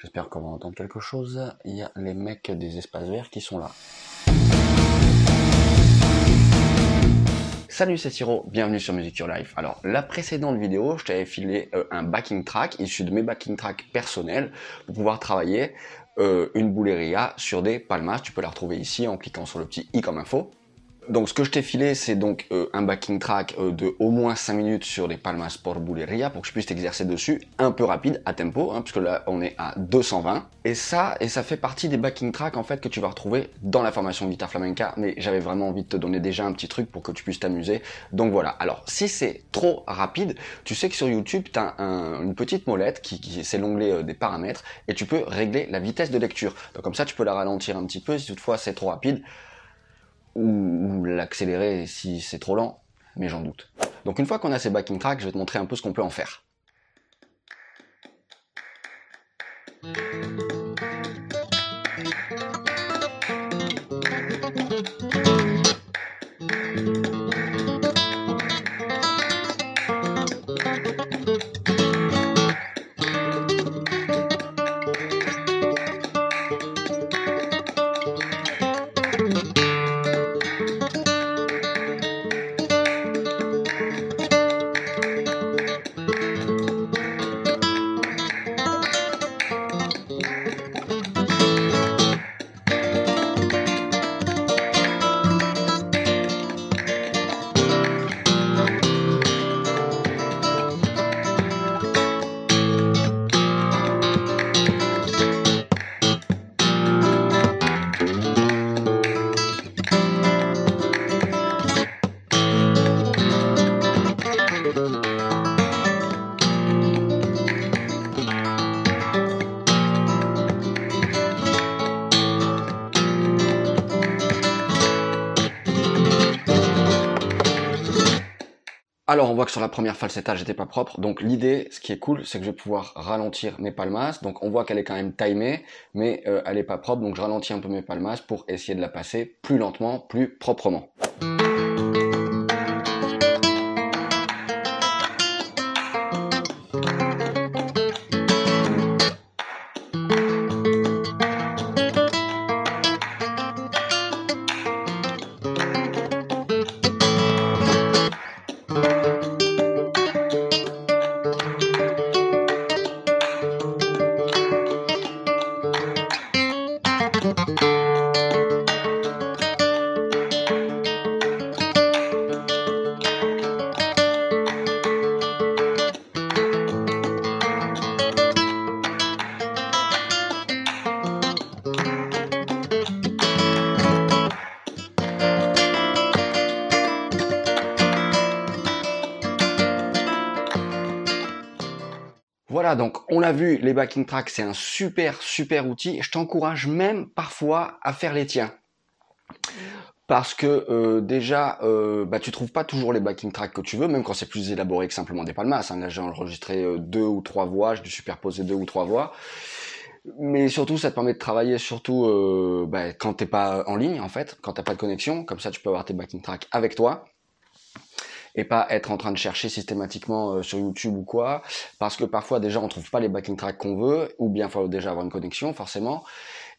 J'espère qu'on va entendre quelque chose. Il y a les mecs des espaces verts qui sont là. Salut, c'est Siro, bienvenue sur Music Your Life. Alors, la précédente vidéo, je t'avais filé euh, un backing track issu de mes backing tracks personnels pour pouvoir travailler euh, une bouleria sur des palmas. Tu peux la retrouver ici en cliquant sur le petit i comme info donc ce que je t'ai filé, c'est donc euh, un backing track euh, de au moins 5 minutes sur les Palmas Sport Buleria pour que je puisse t'exercer dessus un peu rapide, à tempo, hein, puisque là on est à 220. Et ça, et ça fait partie des backing tracks en fait que tu vas retrouver dans la formation guitare flamenca, mais j'avais vraiment envie de te donner déjà un petit truc pour que tu puisses t'amuser. Donc voilà, alors si c'est trop rapide, tu sais que sur YouTube, tu as une petite molette qui, qui c'est l'onglet euh, des paramètres, et tu peux régler la vitesse de lecture. Donc comme ça, tu peux la ralentir un petit peu si toutefois c'est trop rapide ou, l'accélérer si c'est trop lent, mais j'en doute. Donc une fois qu'on a ces backing tracks, je vais te montrer un peu ce qu'on peut en faire. Alors on voit que sur la première falsetta j'étais pas propre, donc l'idée, ce qui est cool, c'est que je vais pouvoir ralentir mes palmas, donc on voit qu'elle est quand même timée, mais euh, elle est pas propre, donc je ralentis un peu mes palmas pour essayer de la passer plus lentement, plus proprement. Thank you. Voilà, donc on l'a vu, les backing tracks, c'est un super, super outil. Je t'encourage même parfois à faire les tiens. Parce que euh, déjà, euh, bah, tu trouves pas toujours les backing tracks que tu veux, même quand c'est plus élaboré que simplement des palmas. Hein. Là, j'ai enregistré euh, deux ou trois voix, j'ai dû superposer deux ou trois voix. Mais surtout, ça te permet de travailler surtout euh, bah, quand t'es pas en ligne, en fait, quand t'as pas de connexion. Comme ça, tu peux avoir tes backing tracks avec toi et pas être en train de chercher systématiquement euh, sur YouTube ou quoi, parce que parfois déjà on trouve pas les backing tracks qu'on veut, ou bien il faut déjà avoir une connexion forcément,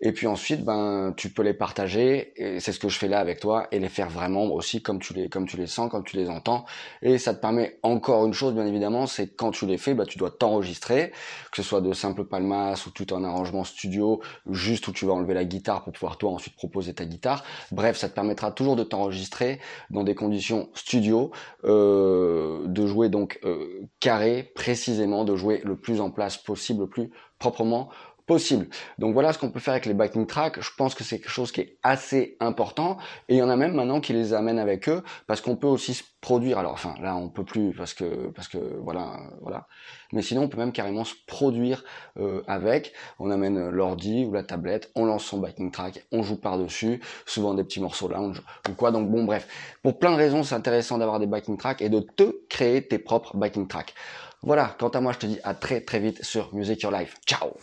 et puis ensuite, ben, tu peux les partager, et c'est ce que je fais là avec toi, et les faire vraiment aussi comme tu les, comme tu les sens, comme tu les entends. Et ça te permet encore une chose, bien évidemment, c'est quand tu les fais, ben, tu dois t'enregistrer, que ce soit de simples palmas ou tout un arrangement studio, juste où tu vas enlever la guitare pour pouvoir toi ensuite proposer ta guitare. Bref, ça te permettra toujours de t'enregistrer dans des conditions studio, euh, de jouer donc euh, carré, précisément, de jouer le plus en place possible, le plus proprement possible. Donc voilà ce qu'on peut faire avec les backing tracks. Je pense que c'est quelque chose qui est assez important. Et il y en a même maintenant qui les amènent avec eux parce qu'on peut aussi se produire. Alors enfin là on peut plus parce que parce que voilà voilà. Mais sinon on peut même carrément se produire euh, avec. On amène l'ordi ou la tablette, on lance son backing track, on joue par dessus, souvent des petits morceaux lounge ou quoi. Donc bon bref, pour plein de raisons c'est intéressant d'avoir des backing tracks et de te créer tes propres backing tracks. Voilà, quant à moi, je te dis à très très vite sur Music Your Life. Ciao